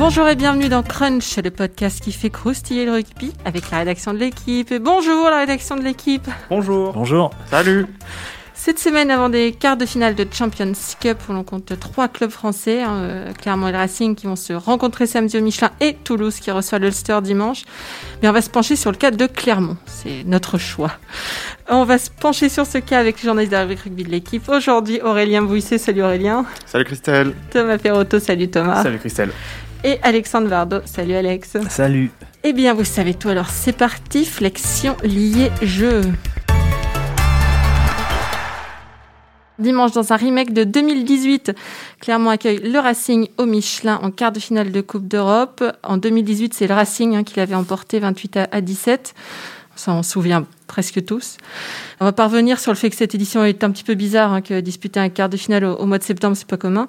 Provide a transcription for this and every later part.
Bonjour et bienvenue dans Crunch, le podcast qui fait croustiller le rugby avec la rédaction de l'équipe. Bonjour la rédaction de l'équipe. Bonjour. Bonjour. Salut. Cette semaine, avant des quarts de finale de Champions Cup, où l'on compte trois clubs français, hein, euh, Clermont et le Racing, qui vont se rencontrer samedi au Michelin, et Toulouse, qui reçoit l'Ulster dimanche, mais on va se pencher sur le cas de Clermont. C'est notre choix. On va se pencher sur ce cas avec les journalistes de rugby de l'équipe. Aujourd'hui, Aurélien Bouisset, salut Aurélien. Salut Christelle. Thomas Perrotto, salut Thomas. Salut Christelle. Et Alexandre Vardo, salut Alex. Salut. Eh bien, vous savez tout, alors c'est parti, flexion liée jeu. Dimanche, dans un remake de 2018, Clermont accueille le Racing au Michelin en quart de finale de Coupe d'Europe. En 2018, c'est le Racing hein, qui l'avait emporté 28 à 17. Ça, on souvient presque tous. On va parvenir sur le fait que cette édition est un petit peu bizarre, hein, que disputer un quart de finale au, mois de septembre, c'est pas commun.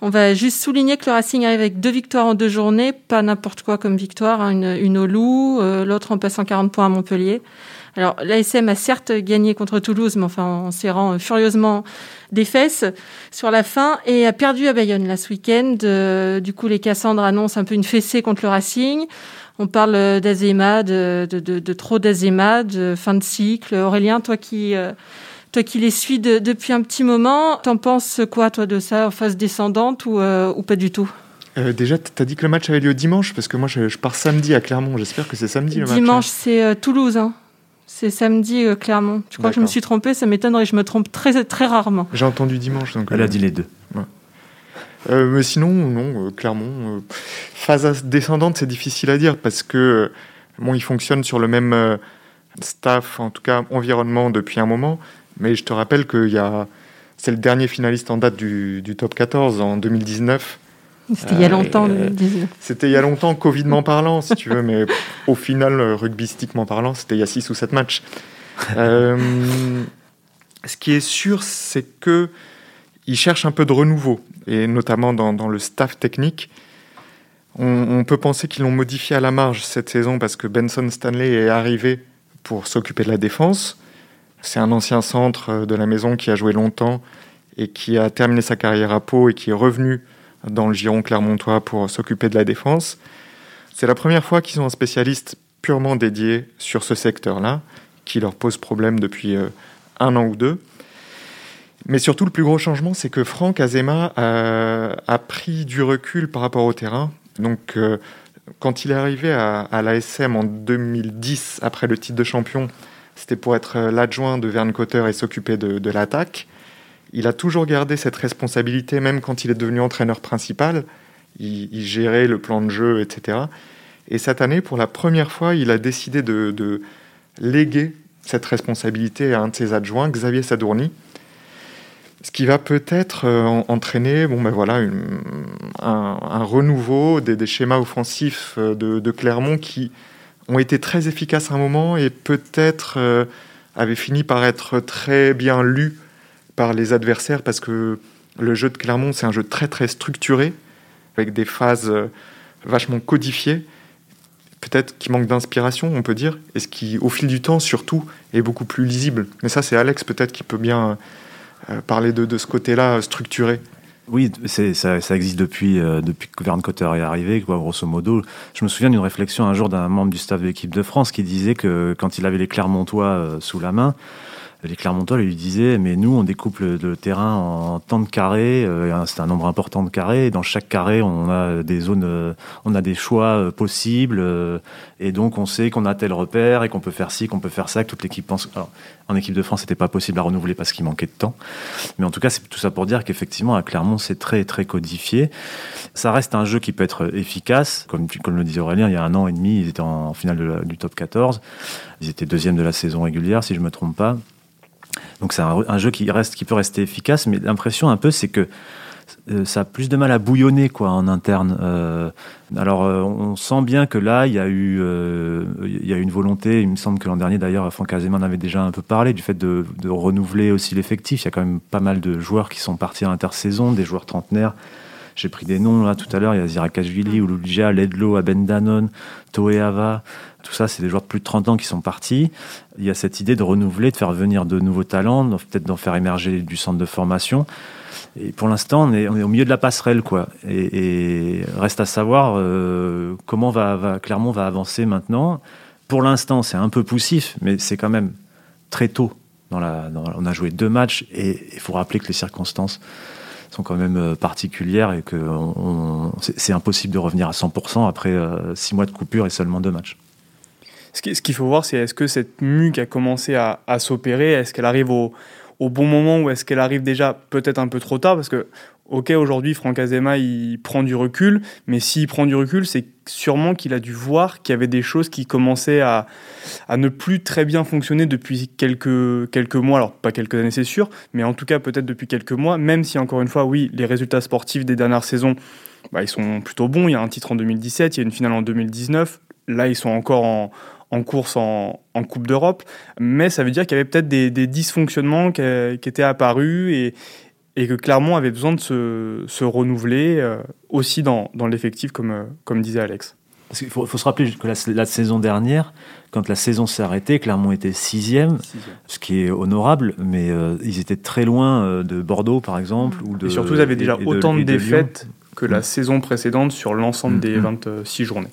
On va juste souligner que le Racing arrive avec deux victoires en deux journées, pas n'importe quoi comme victoire, hein, une, au Loup, euh, l'autre en passant 40 points à Montpellier. Alors l'ASM a certes gagné contre Toulouse, mais enfin en serrant furieusement des fesses sur la fin et a perdu à Bayonne là ce week-end. Euh, du coup, les Cassandres annoncent un peu une fessée contre le Racing. On parle d'azéma, de, de, de, de, trop d'azéma, de fin de cycle. Aurélien, toi qui, euh, toi qui les suis depuis un petit moment, t'en penses quoi toi de ça, en phase descendante ou, euh, ou pas du tout? Euh, déjà, tu as dit que le match avait lieu dimanche, parce que moi je, je pars samedi à Clermont. J'espère que c'est samedi le dimanche, match. Dimanche, hein. c'est Toulouse. Hein. C'est samedi, euh, Clermont. Je crois que je me suis trompé, ça m'étonnerait, je me trompe très, très rarement. J'ai entendu dimanche. Donc, Elle euh, a dit les deux. Ouais. Euh, mais sinon, non, Clermont. Phase descendante, c'est difficile à dire parce que bon, ils fonctionnent sur le même staff, en tout cas environnement, depuis un moment. Mais je te rappelle que c'est le dernier finaliste en date du, du top 14 en 2019. C'était il y a longtemps. Euh, c'était il y a longtemps, Covidement parlant, si tu veux, mais au final, rugbystiquement parlant, c'était il y a 6 ou 7 matchs. Euh, ce qui est sûr, c'est que ils cherchent un peu de renouveau, et notamment dans, dans le staff technique. On, peut penser qu'ils l'ont modifié à la marge cette saison parce que Benson Stanley est arrivé pour s'occuper de la défense. C'est un ancien centre de la maison qui a joué longtemps et qui a terminé sa carrière à Pau et qui est revenu dans le giron clermontois pour s'occuper de la défense. C'est la première fois qu'ils ont un spécialiste purement dédié sur ce secteur-là, qui leur pose problème depuis euh, un an ou deux. Mais surtout, le plus gros changement, c'est que Franck Azema a, a, pris du recul par rapport au terrain. Donc, euh, quand il est arrivé à, à l'ASM en 2010, après le titre de champion, c'était pour être l'adjoint de Verne Cotter et s'occuper de, l'attaque il a toujours gardé cette responsabilité, même quand il est devenu entraîneur principal. Il, gérait le plan de jeu, etc. Et cette année, pour la première fois, il a décidé de léguer cette responsabilité à un de ses adjoints, Xavier Sadourny, ce qui va peut-être euh, entraîner bon, ben voilà, un, renouveau des, schémas offensifs euh, de, Clermont qui ont été très efficaces à un moment et peut-être euh, avaient fini par être très bien lus par les adversaires parce que le jeu de Clermont, c'est un jeu très très structuré, avec des phases vachement codifiées, peut-être qui manque d'inspiration, on peut dire, et ce qui, au fil du temps, surtout, est beaucoup plus lisible. Mais ça, c'est Alex peut-être qui peut bien parler de, de ce côté-là structuré. Oui, ça, existe depuis, euh, depuis que Verne Cotter est arrivé, grosso modo. Je me souviens d'une réflexion un jour d'un membre du staff de l'équipe de France qui disait que quand il avait les Clermontois euh, sous la main, les Clermontois lui disaient mais nous on découpe le, terrain en tant de carrés euh, c'est un nombre important de carrés et dans chaque carré on a des zones euh, on a des choix euh, possibles et donc on sait qu'on a tel repère et qu'on peut faire ci qu'on peut faire ça que toute l'équipe pense Alors, en équipe de France c'était pas possible à renouveler parce qu'il manquait de temps. Mais en tout cas c'est tout ça pour dire qu'effectivement à Clermont c'est très très codifié. Ça reste un jeu qui peut être efficace. Comme, comme le disait Aurélien il y a un an et demi ils étaient en, en finale de la, du top 14 ils étaient deuxième de la saison régulière si je me trompe pas donc c'est un, jeu qui, reste, qui peut rester efficace, mais l'impression un peu c'est que euh, ça a plus de mal à bouillonner quoi en interne. Euh, alors euh, on sent bien que là il y a eu y a une volonté. Il me semble que l'an dernier d'ailleurs Franck Azeman avait déjà un peu parlé du fait de, de renouveler aussi l'effectif. Il y a quand même pas mal de joueurs qui sont partis à l'intersaison, des joueurs trentenaires J'ai pris des noms là tout à l'heure. Il y a Zirakashvili, Uluja, Ledlo, Abendanon, Toeava. Tout ça, c'est des joueurs de plus de 30 ans qui sont partis. Il y a cette idée de renouveler, de faire venir de nouveaux talents, peut-être d'en faire émerger du centre de formation. Et pour l'instant, on est, au milieu de la passerelle, quoi. Et, reste à savoir euh, comment va, va, Clermont va avancer maintenant. Pour l'instant, c'est un peu poussif, mais c'est quand même très tôt. Dans la, on a joué deux matchs et il faut rappeler que les circonstances sont quand même euh, particulières et que c'est impossible de revenir à 100% après euh, six mois de coupure et seulement deux matchs. Ce qu'il faut voir, c'est est-ce que cette mue a commencé à s'opérer, est-ce qu'elle arrive au, au bon moment ou est-ce qu'elle arrive déjà peut-être un peu trop tard Parce que, ok, aujourd'hui, Franck Azema, il prend du recul, mais s'il prend du recul, c'est sûrement qu'il a dû voir qu'il y avait des choses qui commençaient à, à ne plus très bien fonctionner depuis quelques, quelques mois. Alors, pas quelques années, c'est sûr, mais en tout cas, peut-être depuis quelques mois, même si, encore une fois, oui, les résultats sportifs des dernières saisons, bah, ils sont plutôt bons. Il y a un titre en 2017, il y a une finale en 2019. Là, ils sont encore en, en course en, Coupe d'Europe, mais ça veut dire qu'il y avait peut-être des, dysfonctionnements qui, étaient apparus et, et, que Clermont avait besoin de se, renouveler euh, aussi dans, l'effectif, comme, euh, comme disait Alex. Il faut, se rappeler que la, saison dernière, quand la saison s'est arrêtée, Clermont était sixième, ce qui est honorable, mais euh, ils étaient très loin de Bordeaux, par exemple. Ou de, et surtout, ils avaient déjà autant de, défaites que la mm. saison précédente sur l'ensemble mm, des 26 mm. journées.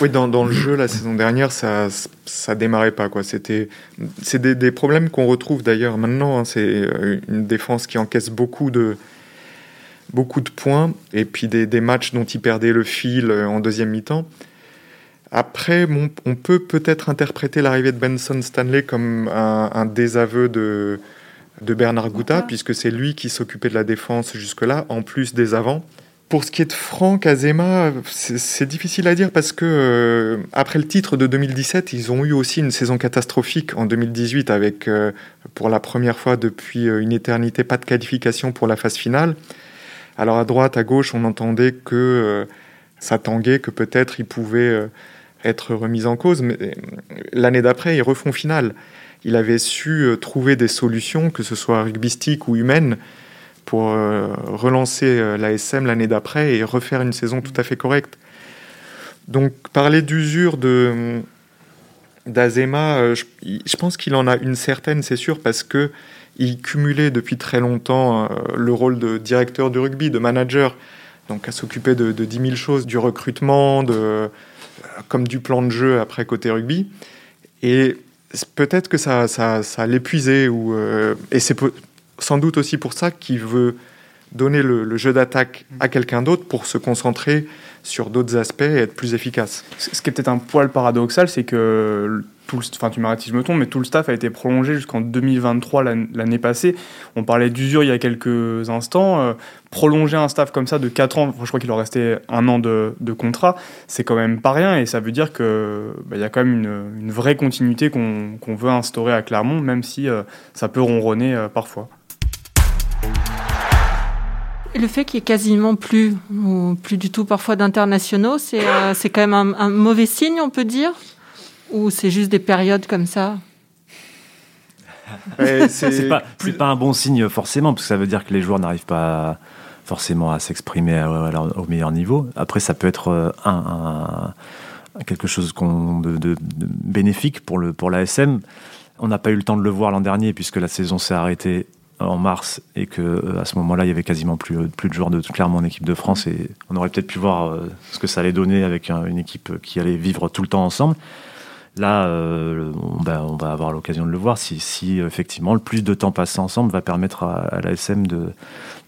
Oui, dans, dans, le jeu, la saison dernière, ça ça démarrait pas. quoi. C'était C'est des, des, problèmes qu'on retrouve d'ailleurs maintenant. Hein. C'est euh, une défense qui encaisse beaucoup de, beaucoup de points et puis des, des matchs dont ils perdaient le fil euh, en deuxième mi-temps. Après, on peut peut-être interpréter l'arrivée de Benson Stanley comme un, un désaveu de, de Bernard Gouta, puisque c'est lui qui s'occupait de la défense jusque-là, en plus des avants. Pour ce qui est de Franck Azema, c'est difficile à dire parce que euh, après le titre de 2017, ils ont eu aussi une saison catastrophique en 2018 avec, euh, pour la première fois depuis euh, une éternité, pas de qualification pour la phase finale. Alors à droite, à gauche, on entendait que ça tanguait, que peut-être ils pouvaient être remis en cause. Mais l'année d'après, ils refont finale. Il avait su trouver des solutions, que ce soit rugbystiques ou humaines, pour euh, relancer euh, l'ASM l'année d'après et refaire une saison tout à fait correcte. Donc parler d'usure de d'Azema, euh, je, pense qu'il en a une certaine, c'est sûr, parce que il cumulait depuis très longtemps le rôle de directeur de rugby, de manager, donc à s'occuper de, de 10 000 choses, du recrutement, de, comme du plan de jeu après côté rugby. Et peut-être que ça, ça, ça l'épuisait, ou, et c'est sans doute aussi pour ça qu'il veut donner le, jeu d'attaque à quelqu'un d'autre pour se concentrer sur d'autres aspects et être plus efficace. Ce qui est peut-être un poil paradoxal, c'est que tout le, enfin tu m'arrêtes si je me trompe, mais tout le staff a été prolongé jusqu'en 2023 l'année passée. On parlait d'usure il y a quelques instants. Euh, prolonger un staff comme ça de 4 ans, je crois qu'il leur restait un an de, contrat, c'est quand même pas rien et ça veut dire qu'il bah, y a quand même une, vraie continuité qu'on veut instaurer à Clermont, même si euh, ça peut ronronner euh, parfois. Et le fait qu'il n'y ait quasiment plus, ou plus du tout parfois d'internationaux, c'est euh, c'est quand même un, mauvais signe, on peut dire? Ou c'est juste des périodes comme ça? C'est pas, pas un bon signe forcément, parce que ça veut dire que les joueurs n'arrivent pas forcément à s'exprimer au meilleur niveau. Après, ça peut être euh, un, quelque chose de, de, bénéfique pour, le, pour l'ASM. On n'a pas eu le temps de le voir l'an dernier, puisque la saison s'est arrêtée en mars et que euh, à ce moment-là il y avait quasiment plus, euh, plus de joueurs de Clermont en équipe de France et on aurait peut-être pu voir euh, ce que ça allait donner avec une équipe qui allait vivre tout le temps ensemble. Là, on, va avoir l'occasion de le voir si, si, effectivement le plus de temps passé ensemble va permettre à, à l'ASM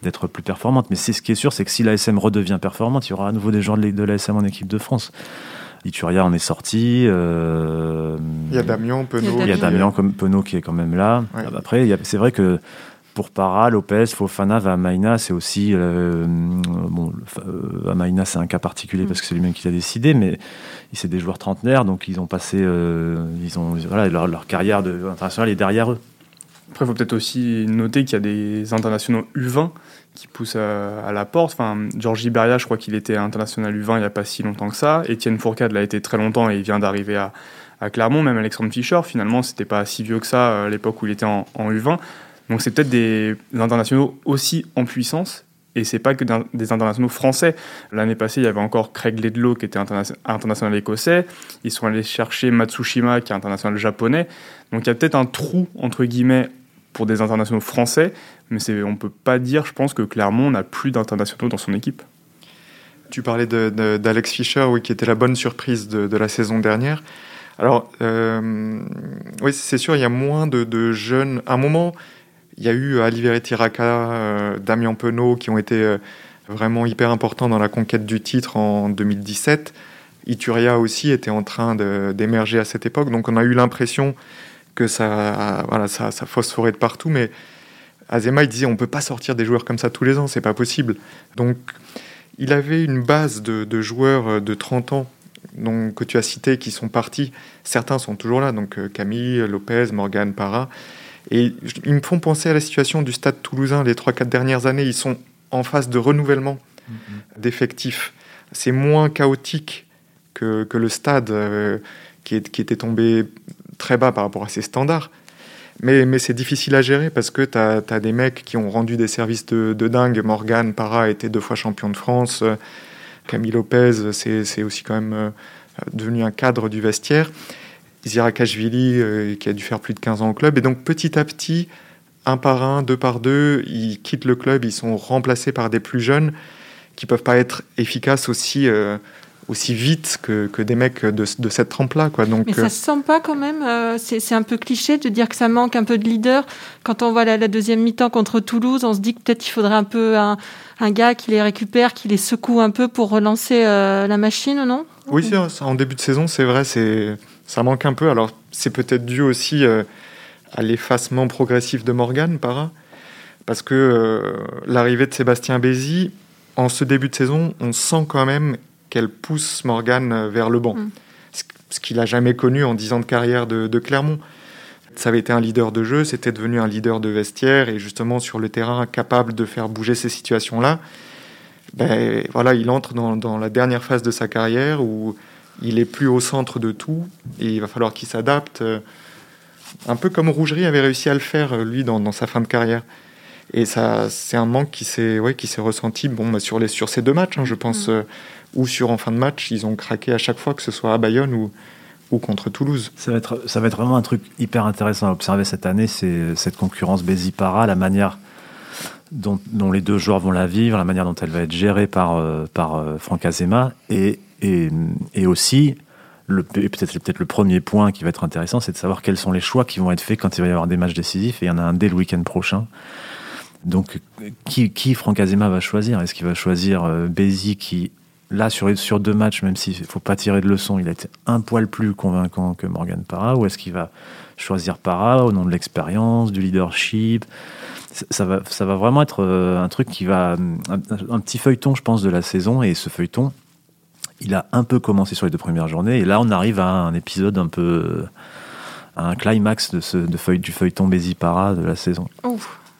d'être plus performante. Mais c'est ce qui est sûr, c'est que si l'ASM redevient performante, il y aura à nouveau des joueurs de, de l'ASM en équipe de France. Ituria en est sorti. il y a Damien Penaud. Il y a Damien Penaud qui est quand même là. Après, c'est vrai que pour Para, Lopez, Fofana, Vamaina, c'est aussi. Euh, bon, euh, Vamaina, c'est un cas particulier parce que c'est lui-même qui l'a décidé, mais c'est des joueurs trentenaires, donc ils ont passé. Euh, ils ont, voilà, leur, carrière de, internationale est derrière eux. Après, il faut peut-être aussi noter qu'il y a des internationaux U20 qui poussent à, la porte. Enfin, Georges Iberia, je crois qu'il était international U20 il n'y a pas si longtemps que ça. Étienne Fourcade l'a été très longtemps et il vient d'arriver à, Clermont. Même Alexandre Fischer, finalement, c'était pas si vieux que ça à l'époque où il était en, en U20. Donc c'est peut-être des internationaux aussi en puissance et c'est pas que des internationaux français. L'année passée, il y avait encore Craig Ledlow qui était international écossais. Ils sont allés chercher Matsushima qui est international japonais. Donc il y a peut-être un trou, entre guillemets, pour des internationaux français, mais on peut pas dire, je pense, que Clermont n'a plus d'internationaux dans son équipe. Tu parlais d'Alex Fischer, oui, qui était la bonne surprise de, la saison dernière. Alors, euh, oui, c'est sûr, il y a moins de, jeunes. À un moment, il y a eu Alivere Tiraka, euh, Damien Penaud, qui ont été euh, vraiment hyper importants dans la conquête du titre en 2017. Ituria aussi était en train d'émerger à cette époque. Donc, on a eu l'impression que ça, voilà, ça, phosphorait de partout. Mais Azema, il disait on peut pas sortir des joueurs comme ça tous les ans, c'est pas possible. Donc, il avait une base de, joueurs euh, de 30 ans que tu as cités qui sont partis. Certains sont toujours là, donc Camille, Lopez, Morgan, Parra. Et ils me font penser à la situation du stade toulousain les 3-4 dernières années. Ils sont en phase de renouvellement mm-hmm. d'effectifs. C'est moins chaotique que, le stade euh, qui, qui, était tombé très bas par rapport à ses standards. Mais, mais c'est difficile à gérer parce que tu as, des mecs qui ont rendu des services de, dingue. Morgan Parra était deux fois champion de France. Camille Lopez, c'est aussi quand même euh, devenu un cadre du vestiaire. Zirakashvili, euh, qui a dû faire plus de 15 ans au club. Et donc petit à petit, un par un, deux par deux, ils quittent le club, ils sont remplacés par des plus jeunes qui peuvent pas être efficaces aussi euh, aussi vite que, que des mecs de, de cette trempe-là. Quoi. Donc, Mais ça se sent pas quand même, euh, c'est un peu cliché de dire que ça manque un peu de leader. Quand on voit la, la deuxième mi-temps contre Toulouse, on se dit que peut-être il faudrait un peu un, un, gars qui les récupère, qui les secoue un peu pour relancer euh, la machine, non? Oui, en début de saison, c'est vrai, ça manque un peu. Alors c'est peut-être dû aussi euh, à l'effacement progressif de Morgan, para, parce que l'arrivée de Sébastien Bézi, en ce début de saison, on sent quand même qu'elle pousse Morgan euh, vers le banc. Mm. Ce qu'il n'a jamais connu en 10 ans de carrière de, Clermont. Ça avait été un leader de jeu, c'était devenu un leader de vestiaire et justement sur le terrain capable de faire bouger ces situations-là. Ben, voilà, il entre dans, la dernière phase de sa carrière où il est plus au centre de tout et il va falloir qu'il s'adapte. Euh, un peu comme Rougerie avait réussi à le faire, euh, lui, dans, sa fin de carrière. Et ça, c'est un manque qui s'est ouais, qui s'est ressenti bon, bah, sur, les, sur ces deux matchs, hein, je pense. Mm ou sur en fin de match, ils ont craqué à chaque fois, que ce soit à Bayonne ou, ou contre Toulouse. Ça va, être, ça va être vraiment un truc hyper intéressant à observer cette année, c'est cette concurrence Bézi-Para, la manière dont, dont, les deux joueurs vont la vivre, la manière dont elle va être gérée par, euh, par euh, Franck Azema, et, et, et aussi, peut-être peut le premier point qui va être intéressant, c'est de savoir quels sont les choix qui vont être faits quand il va y avoir des matchs décisifs, et il y en a un dès le week-end prochain. Donc, qui, qui Franck Azema va choisir? Est-ce qu'il va choisir euh, Bézi qui là, sur, sur deux matchs, même s'il ne faut pas tirer de leçon, il a été un poil plus convaincant que Morgan Parra? Ou est-ce qu'il va choisir Parra au nom de l'expérience, du leadership? Ça va, ça va vraiment être euh, un truc qui va. Un, petit feuilleton, je pense, de la saison. Et ce feuilleton, il a un peu commencé sur les deux premières journées. Et là, on arrive à un épisode un peu. à un climax de ce, feuille, du feuilleton Bézi Para de la saison.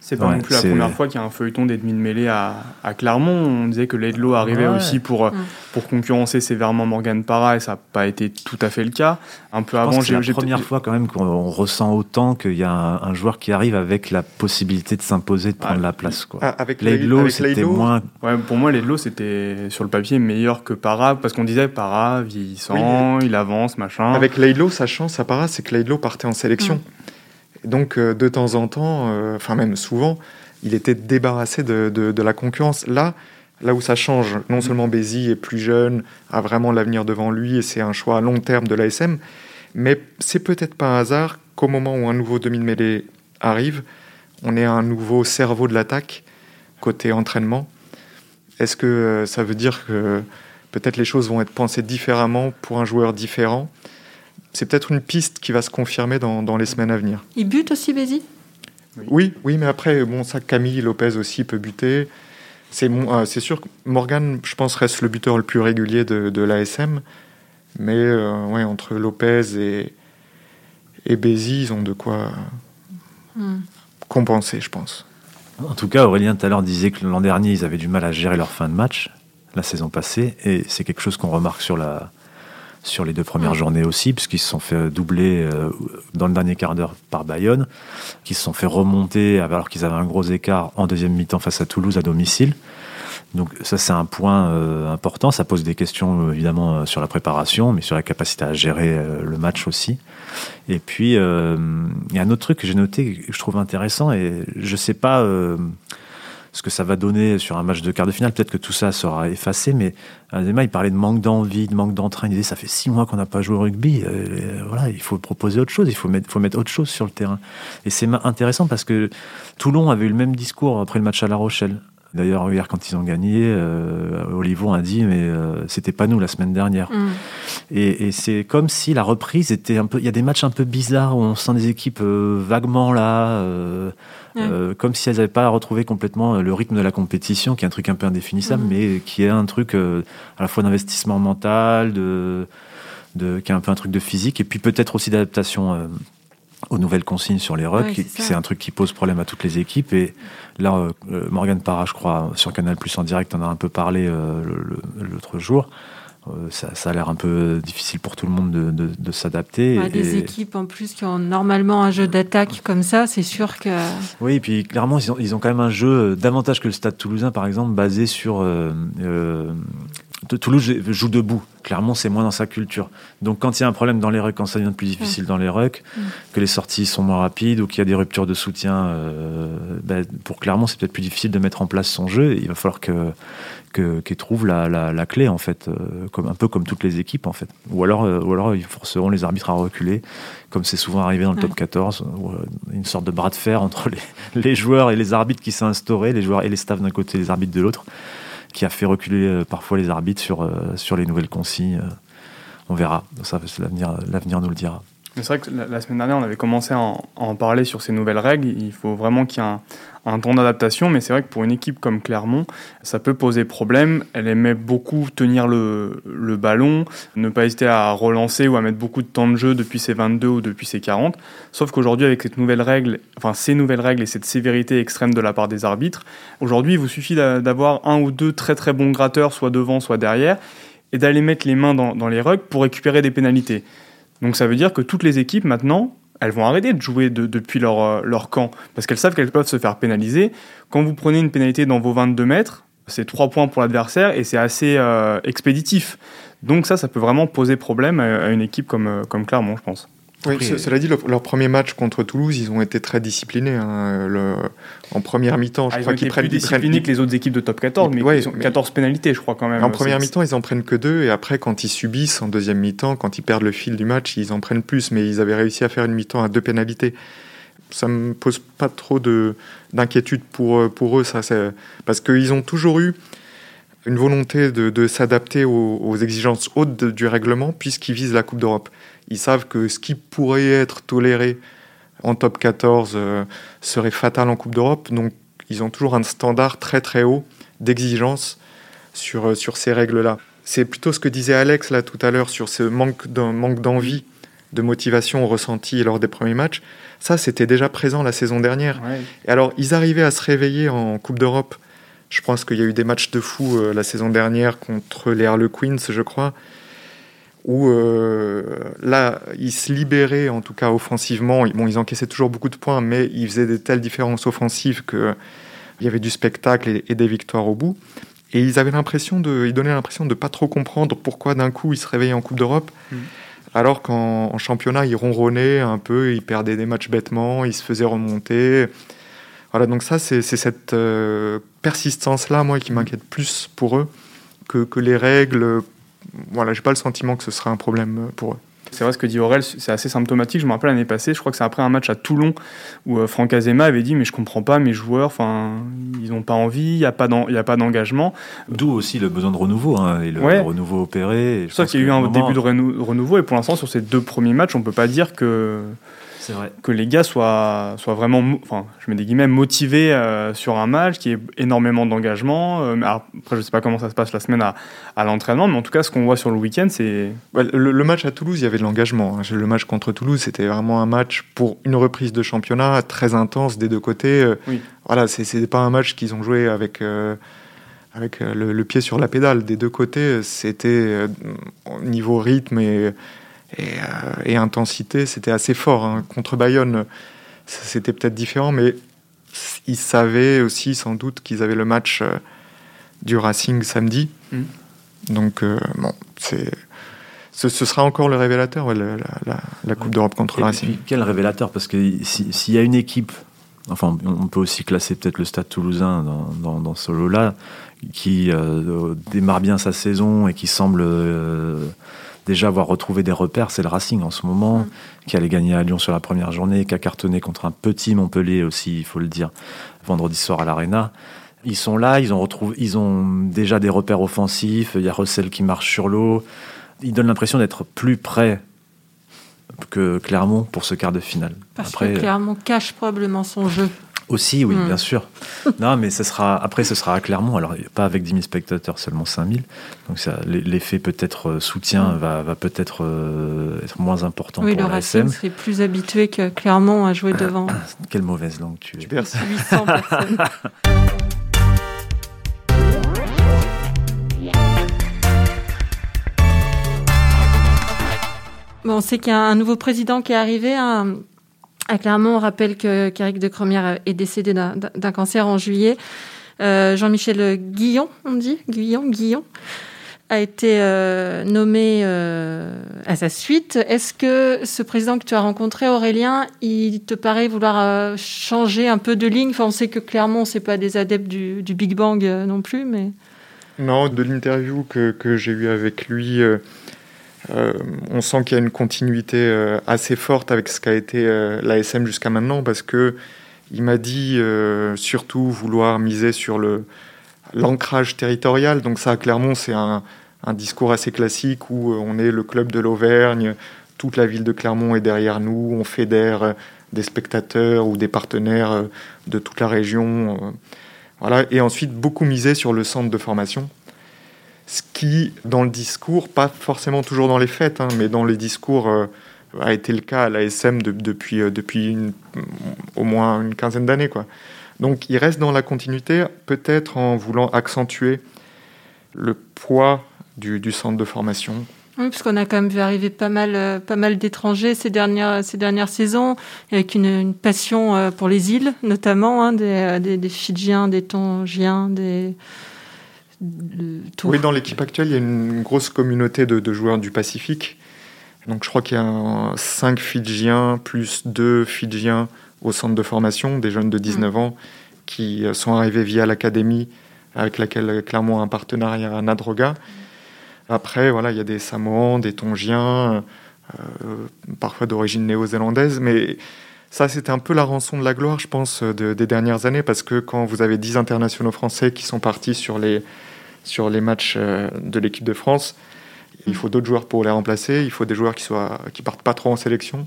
C'est pas non plus la première fois qu'il y a un feuilleton d'Edmine Mêlé à, à, Clermont. On disait que Laidlaw arrivait aussi pour, mm. pour concurrencer sévèrement Morgan Parra et ça n'a pas été tout à fait le cas. Un peu avant, j'ai. C'est la première fois quand même qu'on ressent autant qu'il y a un, joueur qui arrive avec la possibilité de s'imposer, de prendre la place. Quoi. Ah, avec Laidlaw, c'était moins. Ouais, pour moi, Laidlaw, c'était sur le papier meilleur que Parra parce qu'on disait Parra vieillissant, il avance, machin. Avec Laidlaw, sa chance à Parra, c'est que Laidlaw partait en sélection. Mm donc, euh, de temps en temps, euh, enfin même souvent, il était débarrassé de, la concurrence. Là, là où ça change, non seulement Bézi est plus jeune, a vraiment l'avenir devant lui et c'est un choix à long terme de l'ASM, mais c'est peut-être pas un hasard qu'au moment où un nouveau demi-mêlée arrive, on ait un nouveau cerveau de l'attaque côté entraînement. Est-ce que euh, ça veut dire que peut-être les choses vont être pensées différemment pour un joueur différent? C'est peut-être une piste qui va se confirmer dans, les semaines à venir. Il bute aussi, Bézi oui. oui, mais après, bon, ça, Camille Lopez aussi peut buter. C'est euh, sûr que Morgan, je pense, reste le buteur le plus régulier de, l'ASM. Mais euh, ouais, entre Lopez et, et Bézi, ils ont de quoi hmm. compenser, je pense. En tout cas, Aurélien tout à l'heure disait que l'an dernier, ils avaient du mal à gérer leur fin de match, la saison passée. Et c'est quelque chose qu'on remarque sur la, sur les deux premières journées aussi, puisqu'ils se sont fait doubler dans le dernier quart d'heure par Bayonne, qui se sont fait remonter alors qu'ils avaient un gros écart en deuxième mi-temps face à Toulouse à domicile. Donc ça c'est un point euh, important, ça pose des questions évidemment euh, sur la préparation, mais sur la capacité à gérer euh, le match aussi. Et puis il y a un autre truc que j'ai noté que je trouve intéressant et je sais pas ce que ça va donner sur un match de quart de finale. Peut-être que tout ça sera effacé, mais Adema, il parlait de manque d'envie, de manque d'entrain. Il disait ça fait six mois qu'on n'a pas joué au rugby. voilà, il faut proposer autre chose, il faut mettre, faut mettre autre chose sur le terrain. Et c'est intéressant parce que Toulon avait eu le même discours après le match à La Rochelle. D'ailleurs, hier, quand ils ont gagné, euh, Olivon a dit, mais euh, c'était pas nous la semaine dernière. Mm. Et, c'est comme si la reprise était un peu. Il y a des matchs un peu bizarres où on sent des équipes euh, vaguement là, comme si elles n'avaient pas retrouvé complètement le rythme de la compétition, qui est un truc un peu indéfinissable, mm. mais qui est un truc à la fois d'investissement mental, de, de, qui est un peu un truc de physique, et puis peut-être aussi d'adaptation aux nouvelles consignes sur les rucks. c'est un truc qui pose problème à toutes les équipes. Et là, euh, euh, Morgan Parra, je crois, sur Canal Plus en direct, en a un peu parlé euh, l'autre jour. Ça, a l'air un peu difficile pour tout le monde de, s'adapter. Des équipes en plus qui ont normalement un jeu d'attaque comme ça, c'est sûr que. Oui, et puis clairement, ils ont, ils ont, quand même un jeu davantage que le Stade toulousain, par exemple, basé sur Toulouse joue debout. Clairement, c'est moins dans sa culture. Donc, quand il y a un problème dans les rucks, quand ça devient plus difficile dans les rucks, que les sorties sont moins rapides ou qu'il y a des ruptures de soutien, euh, ben, pour Clermont, c'est peut-être plus difficile de mettre en place son jeu. Il va falloir que qu'il trouve la, clé en fait, euh, comme un peu comme toutes les équipes en fait. Ou alors, euh, ou alors ils forceront les arbitres à reculer, comme c'est souvent arrivé dans le top 14, une sorte de bras de fer entre les, les joueurs et les arbitres qui s'est instauré, les joueurs et les staffs d'un côté, les arbitres de l'autre qui a fait reculer euh, parfois les arbitres sur, euh, les nouvelles consignes. Euh, on verra, ça, l'avenir nous le dira. C'est vrai que la, semaine dernière, on avait commencé à en, parler sur ces nouvelles règles. Il faut vraiment qu'il y ait un, temps d'adaptation, mais c'est vrai que pour une équipe comme Clermont, ça peut poser problème. Elle aimait beaucoup tenir le, le, ballon, ne pas hésiter à relancer ou à mettre beaucoup de temps de jeu depuis ses 22 ou depuis ses 40. Sauf qu'aujourd'hui, avec cette nouvelle règle, enfin ces nouvelles règles et cette sévérité extrême de la part des arbitres, aujourd'hui, il vous suffit d'avoir un ou deux très très bons gratteurs, soit devant, soit derrière, et d'aller mettre les mains dans, dans les rugs pour récupérer des pénalités. Donc ça veut dire que toutes les équipes maintenant elles vont arrêter de jouer depuis leur, euh, leur camp, parce qu'elles savent qu'elles peuvent se faire pénaliser. Quand vous prenez une pénalité dans vos 22 mètres, c'est 3 points pour l'adversaire et c'est assez euh, expéditif. Donc ça, ça peut vraiment poser problème à, une équipe comme, euh, comme Clermont, je pense. Oui, cela dit, leur premier match contre Toulouse, ils ont été très disciplinés. Hein, le, en première mi-temps, je ah, crois qu'ils prennent plus disciplinés que les autres équipes de top 14, mais ils ont 14 pénalités, je crois quand même. En première mi-temps, ils en prennent que deux, et après, quand ils subissent en deuxième mi-temps, quand ils perdent le fil du match, ils en prennent plus. Mais ils avaient réussi à faire une mi-temps à deux pénalités. Ça me pose pas trop de d'inquiétude pour pour eux, ça, parce qu'ils ont toujours eu une volonté de, de s'adapter aux, aux, exigences hautes du règlement, puisqu'ils visent la Coupe d'Europe. Ils savent que ce qui pourrait être toléré en top 14 euh, serait fatal en Coupe d'Europe. Donc, ils ont toujours un standard très très haut d'exigence sur, euh, sur ces règles-là. C'est plutôt ce que disait Alex là tout à l'heure sur ce manque d'envie, de motivation ressenti lors des premiers matchs. Ça, c'était déjà présent la saison dernière. Et alors, ils arrivaient à se réveiller en Coupe d'Europe. Je pense qu'il y a eu des matchs de fou euh, la saison dernière contre les Harlequins, je crois où euh, là, ils se libéraient, en tout cas offensivement. Bon, ils encaissaient toujours beaucoup de points, mais ils faisaient des telles différences offensives qu'il y avait du spectacle et, des victoires au bout. Et ils avaient l'impression de, ils donnaient l'impression de pas trop comprendre pourquoi d'un coup ils se réveillaient en Coupe d'Europe, mm. alors qu'en championnat ils ronronnaient un peu, ils perdaient des matchs bêtement, ils se faisaient remonter. Voilà, donc ça c'est cette euh, persistance là, moi, qui m'inquiète plus pour eux que, que les règles voilà, j'ai pas le sentiment que ce serait un problème euh, pour eux. C'est vrai ce que dit Aurel, c'est assez symptomatique. Je me rappelle l'année passée, je crois que c'est après un match à Toulon où euh, Franck Azema avait dit mais je comprends pas mes joueurs, enfin ils n'ont pas envie, il n'y a pas d'engagement. D'où aussi le besoin de renouveau hein, et le renouveau opéré. Je pense qu'il y a eu un début de renouveau et pour l'instant sur ces deux premiers matchs, on peut pas dire que vrai. que les gars soient, soient vraiment, enfin, je mets des guillemets, motivés euh, sur un match, qui est énormément d'engagement. Euh, après, je sais pas comment ça se passe la semaine à, à l'entraînement, mais en tout cas, ce qu'on voit sur le week-end, c'est. le, match à Toulouse, il y avait de l'engagement. Hein. Le match contre Toulouse, c'était vraiment un match pour une reprise de championnat très intense des deux côtés. Euh, oui. Voilà, c'est pas un match qu'ils ont joué avec avec le, le, pied sur la pédale. Des deux côtés, c'était niveau rythme et, et, et intensité, c'était assez fort. Hein. Contre Bayonne, c'était peut-être différent, mais ils savaient aussi sans doute qu'ils avaient le match du Racing samedi. Mm. Donc, euh, bon, c'est. Ce, sera encore le révélateur, la, la, Coupe d'Europe contre le Racing. quel révélateur? Parce que s'il y a une équipe, enfin, on peut aussi classer peut-être le Stade toulousain dans, dans, ce lot-là, qui euh, démarre bien sa saison et qui semble euh, déjà avoir retrouvé des repères, c'est le Racing en ce moment, mm. qui allait gagner à Lyon sur la première journée, qui a cartonné contre un petit Montpellier aussi, il faut le dire, vendredi soir à l'Arena. Ils sont là, ils ont, retrouvé, ils ont déjà des repères offensifs, il y a Russell qui marche sur l'eau. Ils donnent l'impression d'être plus près que Clermont pour ce quart de finale. Parce après, que Clermont cache probablement son jeu. Aussi, oui, hmm. bien sûr. non, mais ce sera, après, ce sera à Clermont. Alors, pas avec 10 000 spectateurs, seulement 5 000. Donc, l'effet peut-être euh, soutien hmm. va, va peut-être euh, être moins important oui, pour le Racing serait plus habitué que Clermont à jouer devant. Quelle mauvaise langue tu es. 800 personnes. Bon, on sait qu'il y a un nouveau président qui est arrivé. Hein. À Clermont, on rappelle que qu'Éric de Cromière est décédé d'un cancer en juillet. Euh, Jean-Michel Guillon, on dit Guillon, Guillon, a été euh, nommé euh, à sa suite. Est-ce que ce président que tu as rencontré, Aurélien, il te paraît vouloir changer un peu de ligne? On sait que Clermont, c'est pas des adeptes du, Big Bang non plus, mais non, de l'interview que, que j'ai eue avec lui. Euh, on sent qu'il y a une continuité euh, assez forte avec ce qu'a été euh, l'ASM jusqu'à maintenant parce que il m'a dit surtout vouloir miser sur l'ancrage territorial. Donc ça, clairement, c'est un, discours assez classique où on est le club de l'Auvergne, toute la ville de Clermont est derrière nous, on fédère des spectateurs ou des partenaires de toute la région. Voilà. Et ensuite, beaucoup miser sur le centre de formation ce qui, dans le discours, pas forcément toujours dans les faits, hein, mais dans les discours, euh, a été le cas à l'ASM depuis, euh, au moins une quinzaine d'années. Donc il reste dans la continuité, peut-être en voulant accentuer le poids du, centre de formation. Oui, parce qu'on a quand même vu arriver pas mal, euh, d'étrangers ces dernières, ces dernières saisons, avec une, passion pour les îles, notamment, hein, des, des Fidjiens, des Tongiens, des oui, dans l'équipe actuelle, il y a une grosse communauté de, joueurs du Pacifique. Donc je crois qu'il y a 5 Fidjiens plus 2 Fidjiens au centre de formation, des jeunes de 19 mm. ans qui euh, sont arrivés via l'académie avec laquelle Clermont a un partenariat à Nadroga. Après, voilà, il y a des Samoans, des Tongiens, euh, parfois d'origine néo-zélandaise, mais ça, c'était un peu la rançon de la gloire, je pense, des dernières années, parce que quand vous avez 10 internationaux français qui sont partis sur les, sur les matchs euh, de l'équipe de France. Il faut d'autres joueurs pour les remplacer. Il faut des joueurs qui soient qui partent pas trop en sélection.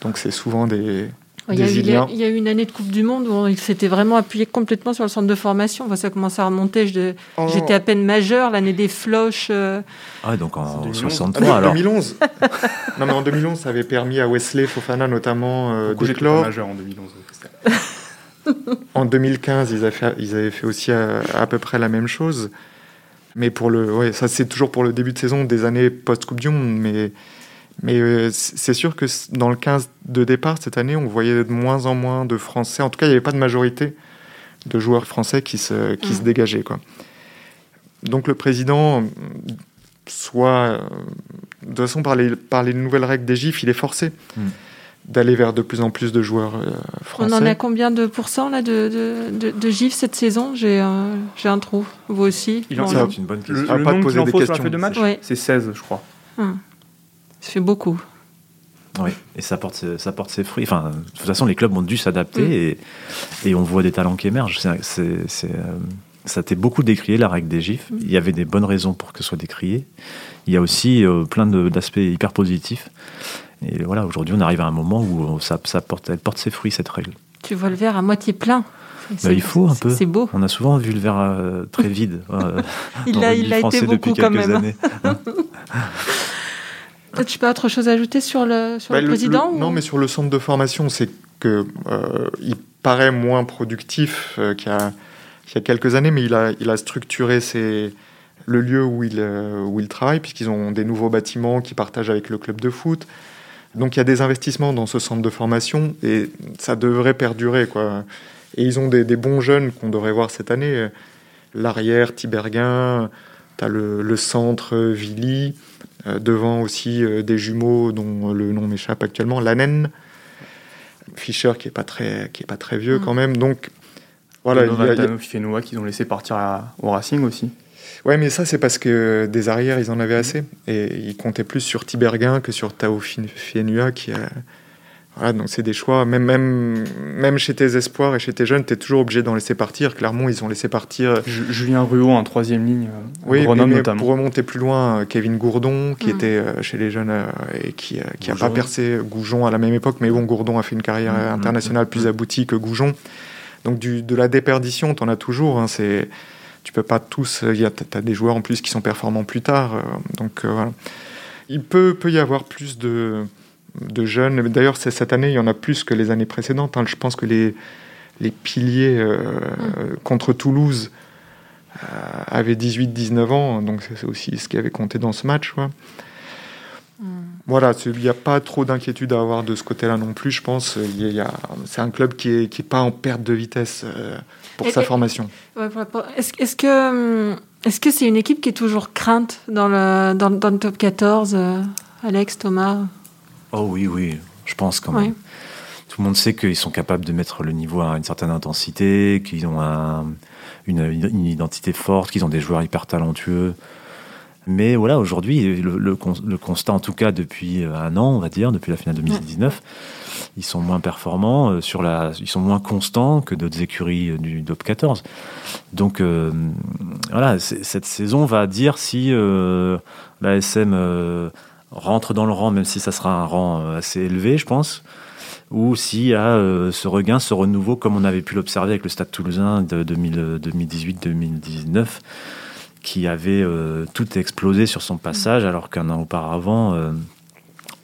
Donc c'est souvent des, il y, a eu, il y, a eu, une année de Coupe du Monde où il s'était vraiment appuyé complètement sur le centre de formation. Enfin, ça commençait à remonter. Oh. J'étais à peine majeur, l'année des floches. Euh. Ah, donc en 63 alors. En 2011. non, mais en 2011, ça avait permis à Wesley Fofana notamment euh, d'éclore. majeur en 2011. en 2015, ils avaient fait, ils avaient fait aussi à, peu près la même chose. Mais pour le, ouais, ça c'est toujours pour le début de saison des années post-Coupe du Monde. Mais, mais euh, c'est sûr que dans le 15 de départ cette année, on voyait de moins en moins de Français. En tout cas, il n'y avait pas de majorité de joueurs français qui se, qui se mm. dégageaient. Quoi. Donc le président, soit de toute façon par les, par les nouvelles règles des GIF, il est forcé. Mm d'aller vers de plus en plus de joueurs français. Euh, On en a combien de pourcents là, de, de, de, GIF cette saison? J'ai un, j'ai un trou. Vous aussi? Il en bon, une bonne question. Le, le nombre qu'il en faut sur feuille de match, c'est 16, je crois. Ah. Ça fait beaucoup. Oui, et ça porte, ça porte ses fruits. Enfin, de toute façon, les clubs ont dû s'adapter mm. et, et, on voit des talents qui émergent. C'est, c'est, euh, ça a été beaucoup décrié, la règle des gifs. Mm. Il y avait des bonnes raisons pour que ce soit décrié. Il y a aussi euh, plein d'aspects hyper positifs. Et voilà, aujourd'hui, on arrive à un moment où ça, ça porte, elle porte ses fruits, cette règle. Tu vois le verre à moitié plein. Bah, il faut un peu. C'est beau. On a souvent vu le verre euh, très vide. Euh, il a, il a été beaucoup quand même. Années. tu peux autre chose à ajouter sur le, sur bah, le président Non, mais sur le centre de formation, c'est que euh, il paraît moins productif qu'il y a il y a quelques années, mais il a, il a structuré ses, le lieu où il, où il travaille, puisqu'ils ont des nouveaux bâtiments qu'ils partagent avec le club de foot. Donc il y a des investissements dans ce centre de formation et ça devrait perdurer. Quoi. Et ils ont des, des bons jeunes qu'on devrait voir cette année. L'arrière, Tiberguin, tu as le, le, centre, Villy, euh, devant aussi euh, des jumeaux dont le nom m'échappe actuellement, Lanen, Fischer qui est pas très, qui est pas très vieux mmh. quand même. Donc voilà. Il y a, y a... qu'ils ont laissé partir à, au Racing aussi. Ouais, mais ça, c'est parce que des arrières, ils en avaient assez. Et ils comptaient plus sur Tiberguin que sur Tao Fienua, qui a. Voilà, donc c'est des choix. Même, même, même chez tes espoirs et chez tes jeunes, tu es toujours obligé d'en laisser partir. Clermont, ils ont laissé partir. Julien Ruot en troisième ligne, euh, oui, mais, mais pour remonter plus loin, euh, Kevin Gourdon, qui mmh. était euh, chez les jeunes et qui n'a qui pas percé Goujon à la même époque, mais bon, Gourdon a fait une carrière mmh. internationale plus aboutie que Goujon. Donc du, de la déperdition, tu en as toujours. Hein, c'est tu peux pas tous. Tu as des joueurs en plus qui sont performants plus tard. Euh, donc euh, voilà. Il peut, peut y avoir plus de, de jeunes. D'ailleurs, cette année, il y en a plus que les années précédentes. Hein. Je pense que les, les piliers euh, mm. contre Toulouse avaient 18-19 ans. Donc c'est aussi ce qui avait compté dans ce match. Mm. Voilà, il n'y a pas trop d'inquiétude à avoir de ce côté-là non plus, je pense. C'est un club qui n'est qui est pas en perte de vitesse pour sa formation. Est-ce que est-ce que c'est une équipe qui est toujours crainte dans le, dans, dans le top 14, euh, Alex, Thomas? Oh oui, oui, je pense quand même. Tout le monde sait qu'ils sont capables de mettre le niveau à une certaine intensité, qu'ils ont un, une, une, identité forte, qu'ils ont des joueurs hyper talentueux. Mais voilà, aujourd'hui, le, le, le, constat, en tout cas depuis un an, on va dire, depuis la finale 2019, ils sont moins performants euh, sur la, ils sont moins constants que d'autres écuries euh, du top 14. Donc euh, voilà, cette saison va dire si la SM rentre dans le rang, même si ça sera un rang assez élevé, je pense, ou s'il y a ce regain, ce renouveau, comme on avait pu l'observer avec le Stade Toulousain de 2018-2019 qui avait tout explosé sur son passage, alors qu'un an auparavant,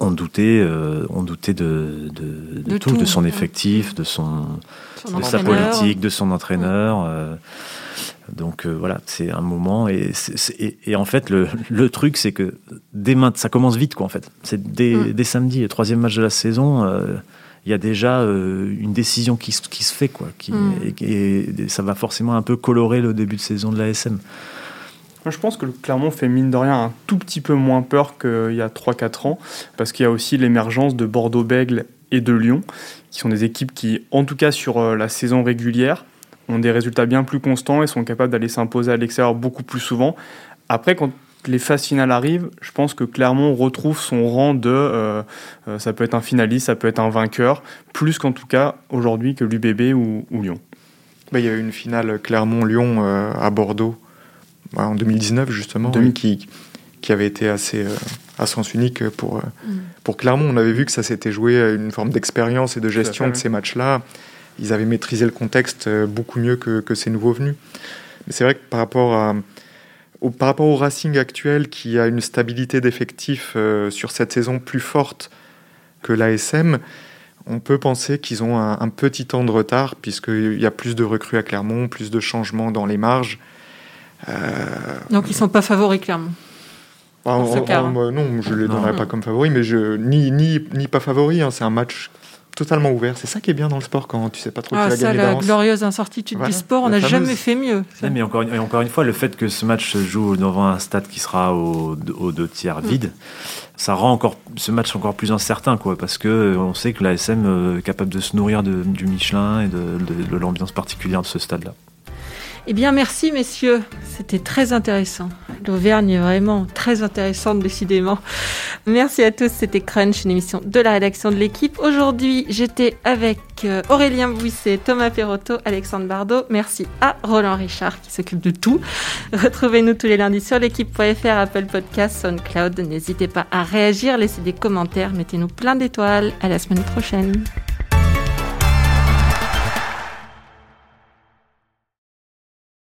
on doutait, euh, on doutait de, de, de, tout, de son effectif, de, son, de sa politique, de son entraîneur. Euh, donc euh, voilà, c'est un moment. Et, et, et, en fait, le, le truc, c'est que dès ça commence vite, quoi, en fait. C'est dès, mm. dès, samedi, le troisième match de la saison. il y a déjà une décision qui, qui, se fait, quoi, qui, mm. et, et, ça va forcément un peu colorer le début de saison de la SM je pense que le Clermont fait mine de rien un tout petit peu moins peur qu'il y a 3-4 ans, parce qu'il y a aussi l'émergence de Bordeaux-Bègle et de Lyon, qui sont des équipes qui, en tout cas sur euh, la saison régulière, ont des résultats bien plus constants et sont capables d'aller s'imposer à l'extérieur beaucoup plus souvent. Après, quand les phases finales arrivent, je pense que Clermont retrouve son rang de euh, euh, ça peut être un finaliste, ça peut être un vainqueur, plus qu'en tout cas aujourd'hui que l'UBB ou, Lyon. Bah, il y a eu une finale Clermont-Lyon à Bordeaux en 2019 justement, qui, qui avait été assez euh, à sens unique pour, euh, mm. pour Clermont. On avait vu que ça s'était joué à une forme d'expérience et de gestion de ces matchs-là. Ils avaient maîtrisé le contexte euh, beaucoup mieux que, que ces nouveaux venus. Mais c'est vrai que par rapport, à, au, par rapport au Racing actuel, qui a une stabilité d'effectif sur cette saison plus forte que l'ASM, on peut penser qu'ils ont un, un, petit temps de retard, puisqu'il y a plus de recrues à Clermont, plus de changements dans les marges. Euh, Donc ils ne sont pas favoris, clairement. Ah, hein. non, je ne les donnerais pas comme favoris, mais je, ni, ni, ni pas favoris. Hein, c'est un match totalement ouvert. C'est ça qui est bien dans le sport quand tu sais pas trop ah, qui va ça, La glorieuse incertitude du sport, on n'a jamais fait mieux. mais encore, encore une fois, le fait que ce match se joue devant un stade qui sera aux, deux tiers mm. vide, ça rend encore ce match encore plus incertain, quoi, parce que on sait que la SM euh, est capable de se nourrir de, du Michelin et de, de l'ambiance particulière de ce stade-là. Eh bien, merci messieurs, c'était très intéressant. L'Auvergne est vraiment très intéressante, décidément. Merci à tous, c'était Crunch, une émission de la rédaction de l'équipe. Aujourd'hui, j'étais avec euh, Aurélien Bouisset, Thomas Perotto, Alexandre Bardot. Merci à Roland Richard qui s'occupe de tout. Retrouvez-nous tous les lundis sur l'équipe.fr, Apple Podcast, SoundCloud. N'hésitez pas à réagir, laissez des commentaires, mettez-nous plein d'étoiles. À la semaine prochaine.